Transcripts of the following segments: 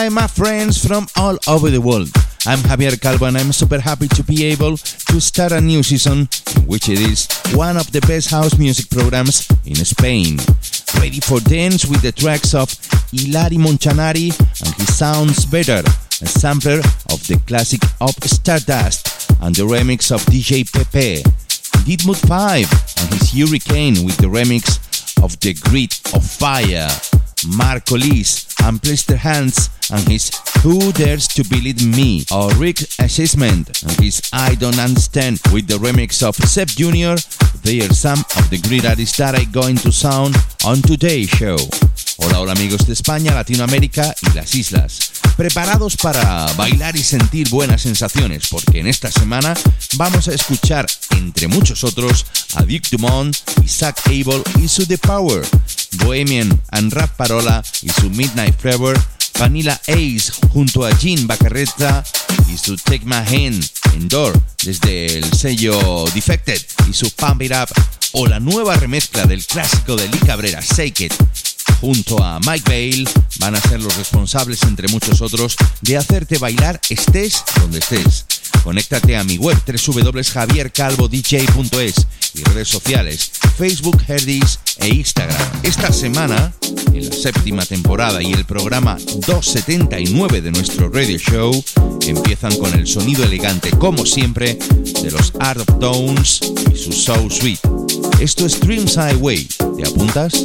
Hi, my friends from all over the world. I'm Javier Calvo and I'm super happy to be able to start a new season which it is one of the best house music programs in Spain. Ready for dance with the tracks of Hilari Monchanari and his Sounds Better, a sampler of the classic of Stardust and the remix of DJ Pepe. Didmut 5 and his Hurricane with the remix of The Grid of Fire. Marco Lis and Plister Hands and his Who Dares to Believe Me, or Rick Assessment and his I Don't Understand with the remix of Seb Jr. They are some of the great artists that are going to sound on today's show. Hola, hola amigos de España, Latinoamérica y las islas. Preparados para bailar y sentir buenas sensaciones, porque en esta semana vamos a escuchar, entre muchos otros, a Duke Dumont, Isaac Abel y su The Power, Bohemian and Rap Parola y su Midnight Fever, Vanilla Ace junto a Jean Bacarretta y su Take My Hand Endor desde el sello Defected y su Pump It Up o la nueva remezcla del clásico de Lee Cabrera, Shake It junto a Mike Bale van a ser los responsables, entre muchos otros, de hacerte bailar estés donde estés. Conéctate a mi web www.javiercalvodj.es y redes sociales Facebook, Herdis e Instagram. Esta semana, en la séptima temporada y el programa 279 de nuestro radio show, empiezan con el sonido elegante, como siempre, de los Art of Tones y su Soul Suite. Esto es Dreams Highway. ¿Te apuntas?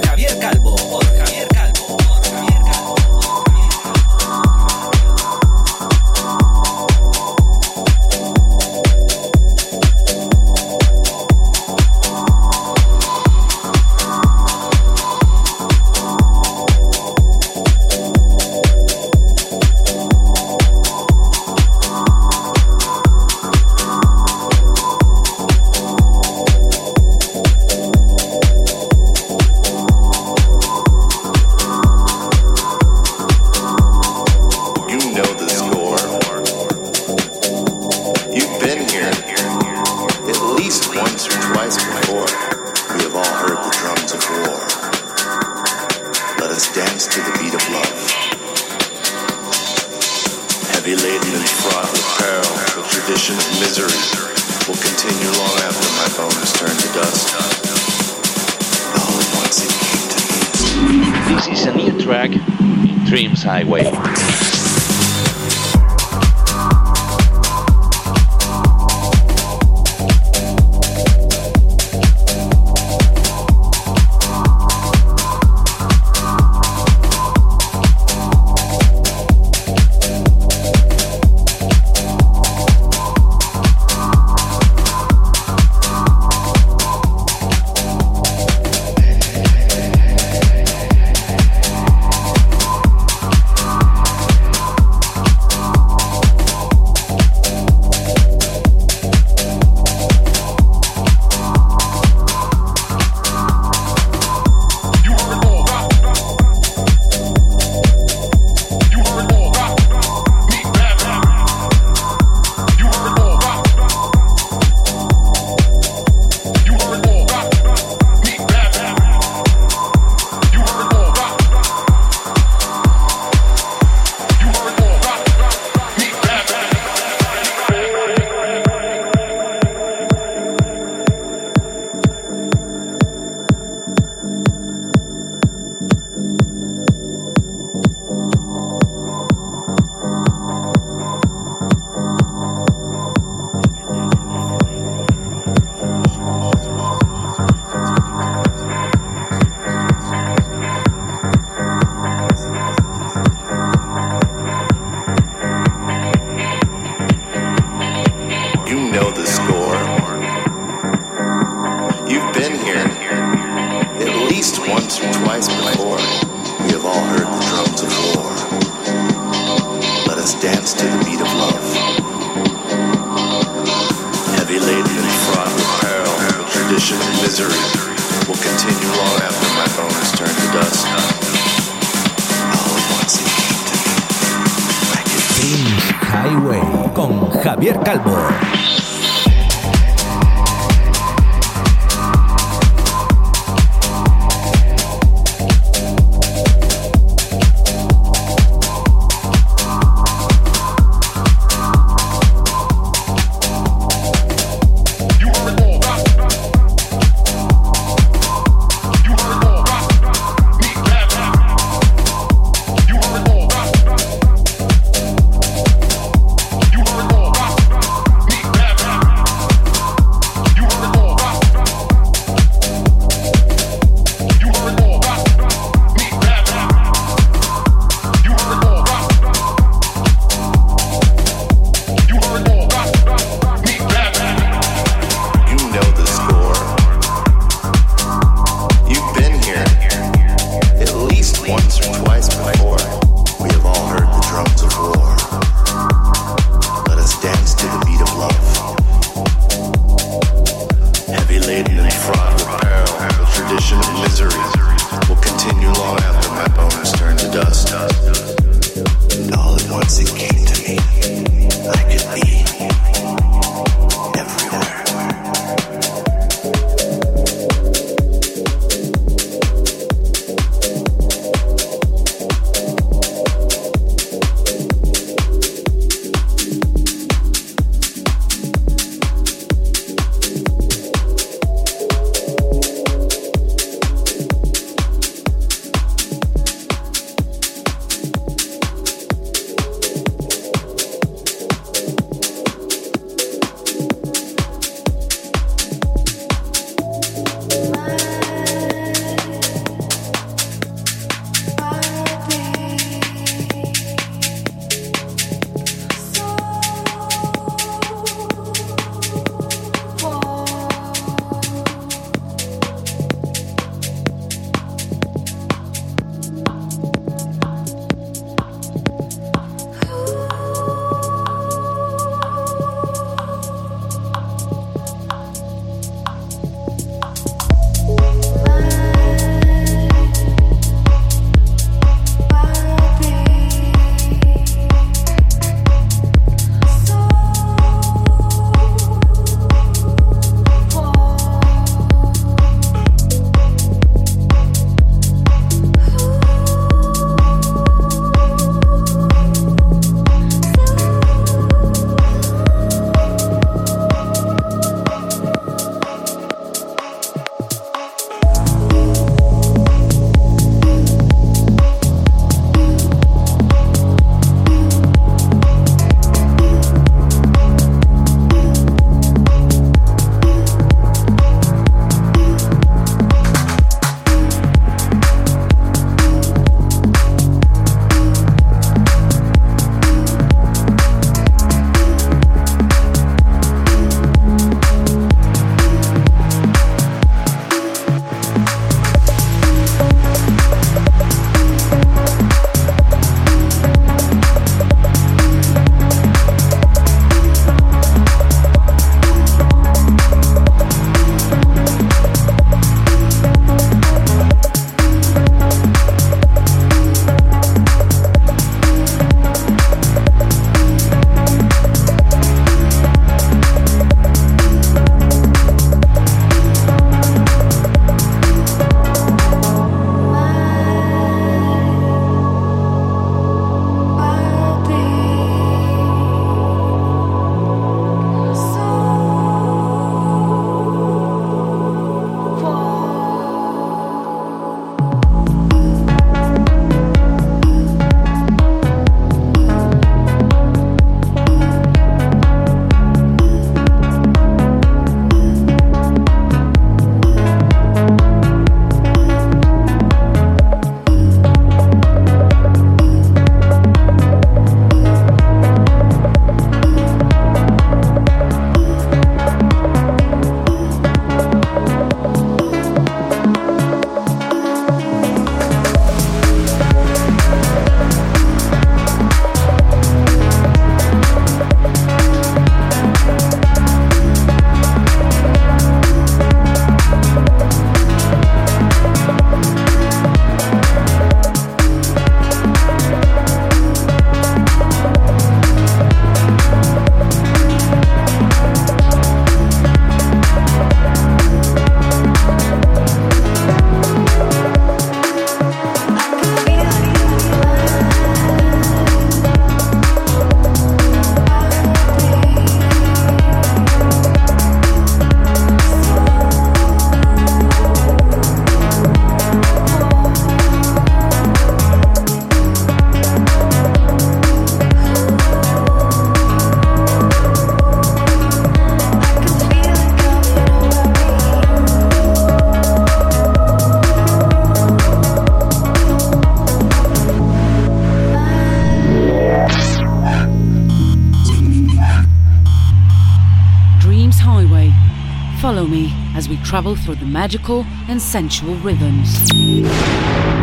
Travel through the magical and sensual rhythms.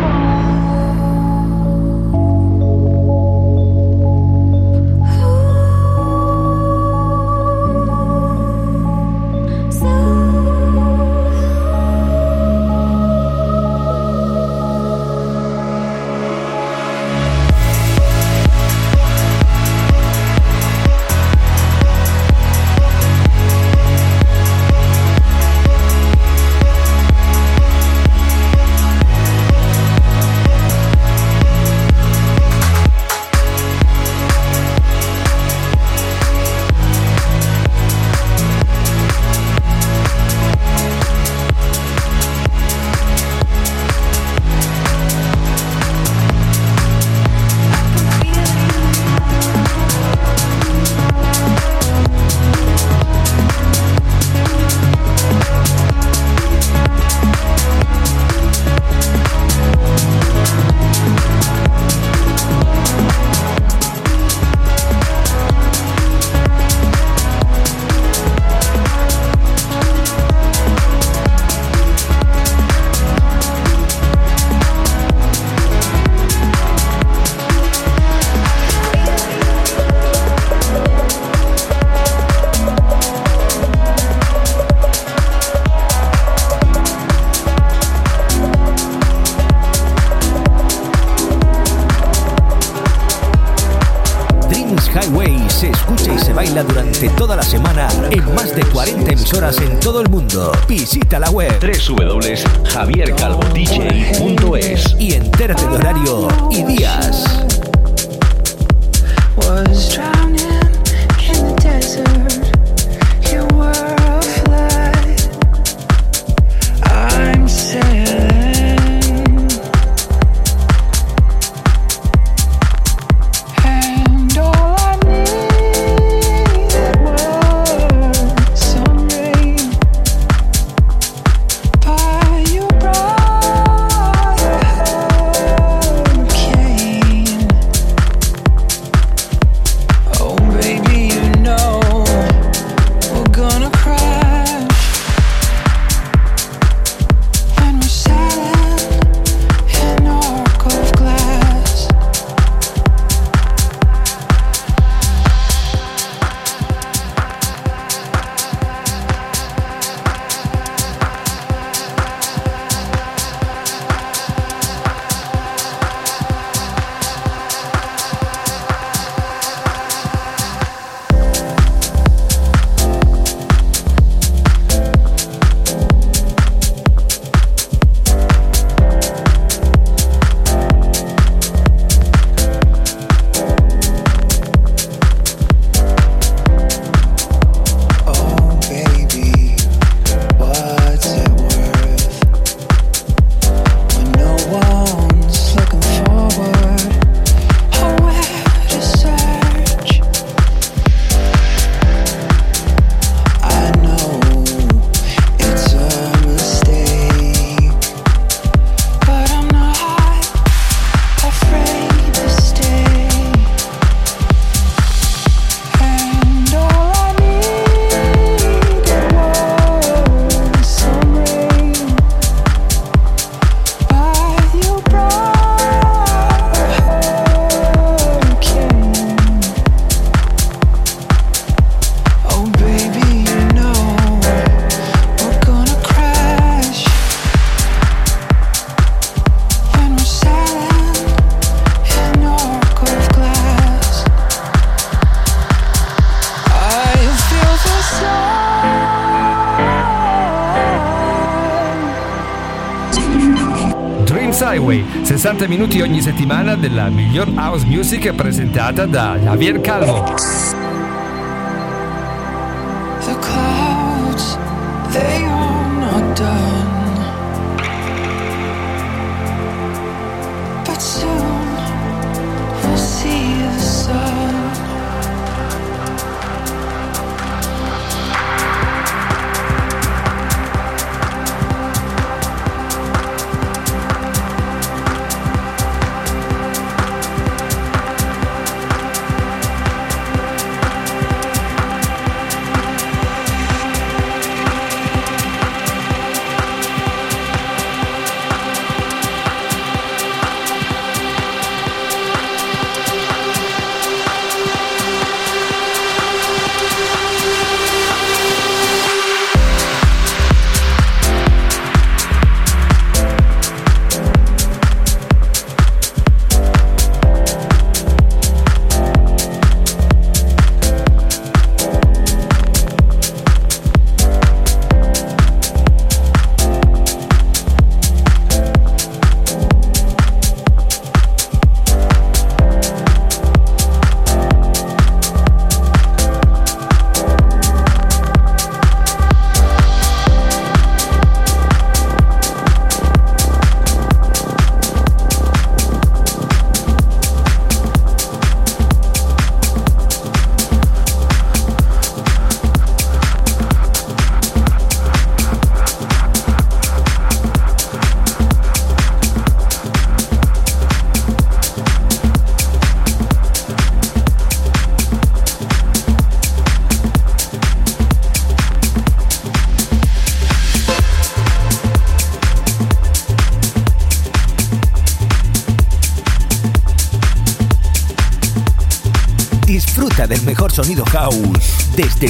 Minuti ogni settimana della miglior house music presentata da Javier Calvo.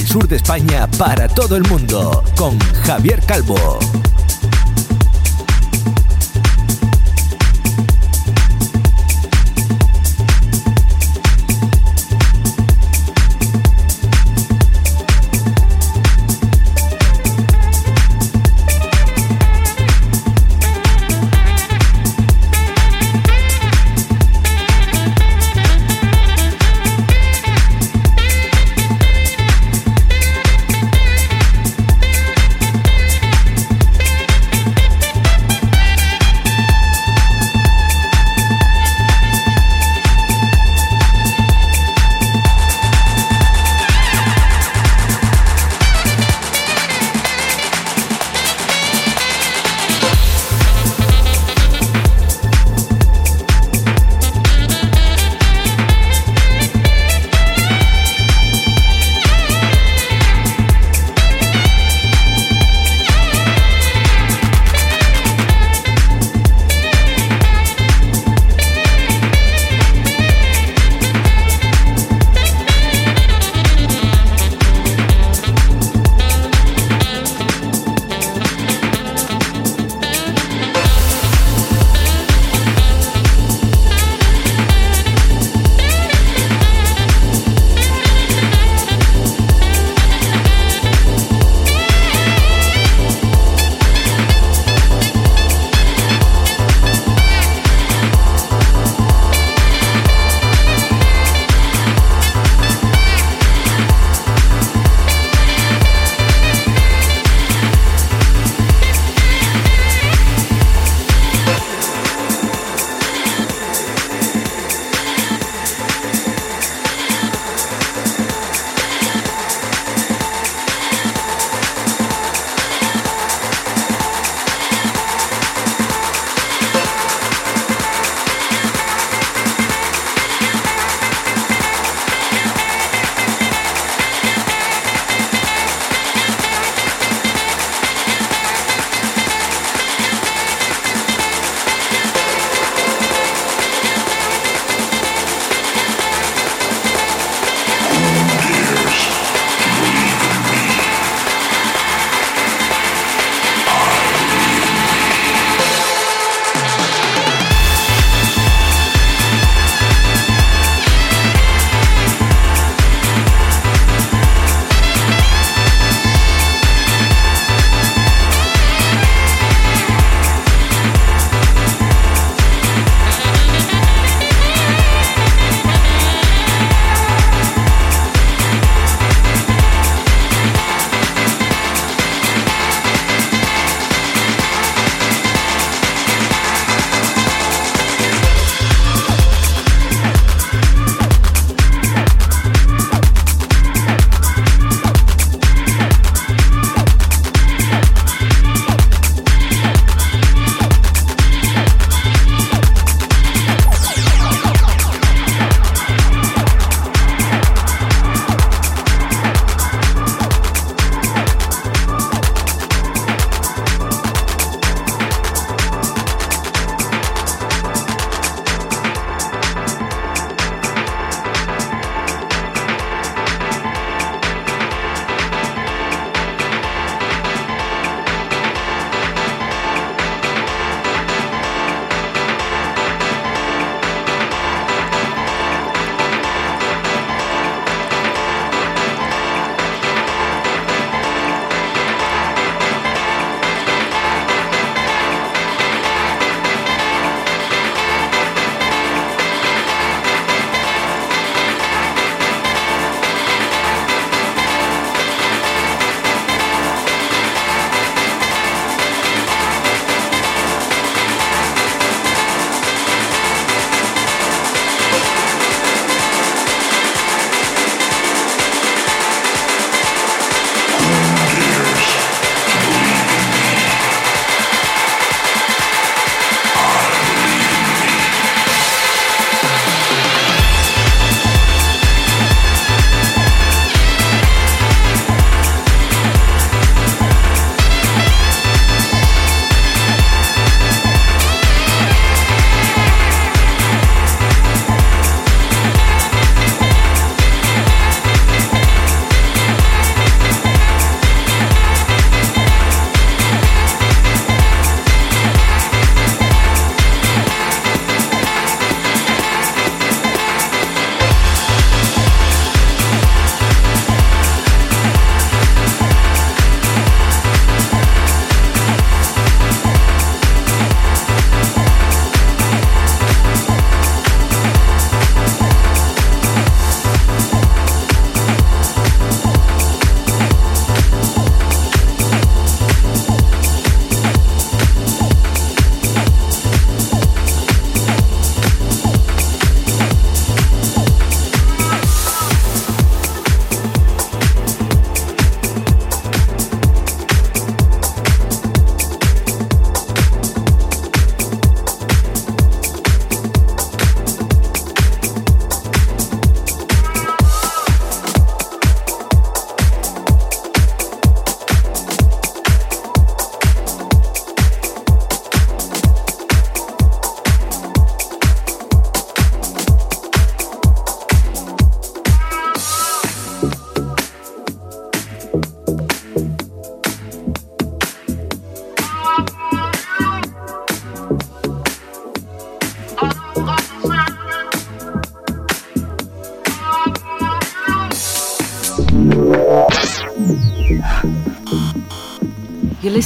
Sur de España para todo el mundo con Javier Calvo.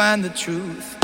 find the truth.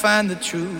find the truth.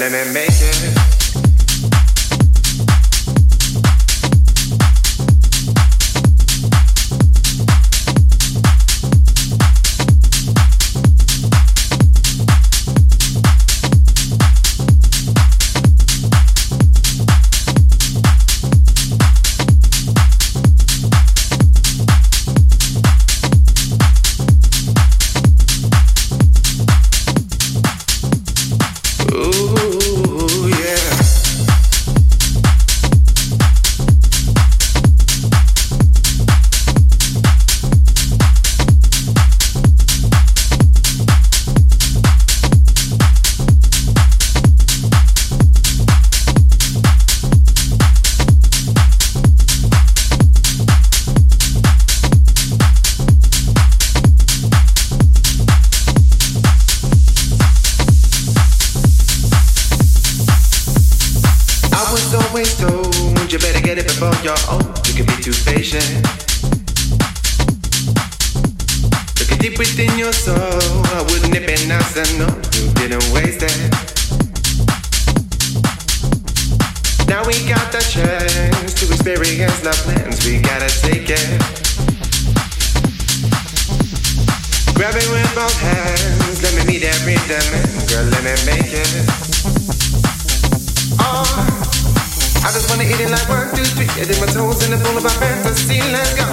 Let me make wanna eat it like one, two, three. I did my toes in the pool of my fantasy. Let's go.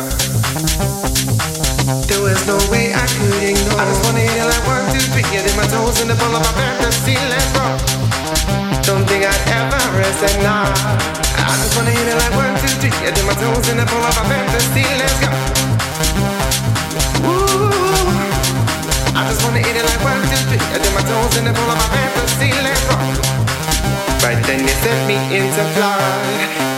There was no way I could ignore. I just wanna hit it like one, two, three. I did my toes in the pool of my fantasy. Let's go. Don't think I'd ever rest at night. I just wanna hit it like one, two, three. I did my toes in the pool of my fantasy. Let's go. Ooh, I just wanna hit it like one, two, three. I did my toes in the pool of my fantasy. Let's go. Right then you set me into flight.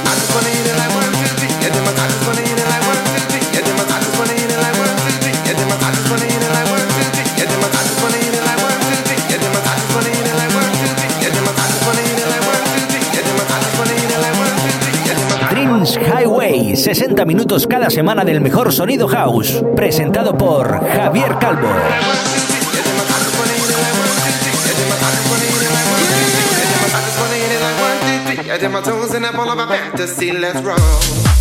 I just wanna hit it like one, two, three. I did my, I just wanna hit it like one, two, three. I did my, I just wanna hit it like one, two, three. I did my, I just wanna hit it like one, two, three. I did my, I just wanna hit it like one, two, three. I did my, I just wanna hit it like one, two, three. I did my, I just wanna hit it like one, two, three. I did my, I just wanna hit it like one, two, three. I did my, Dreams Highway, 60 minutos cada semana del mejor sonido house, presentado por Javier Calvo. I did my toes in that ball of a fantasy. Let's roll.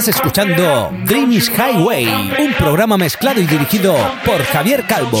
Estás escuchando Dreamish Highway, un programa mezclado y dirigido Por Javier Calvo.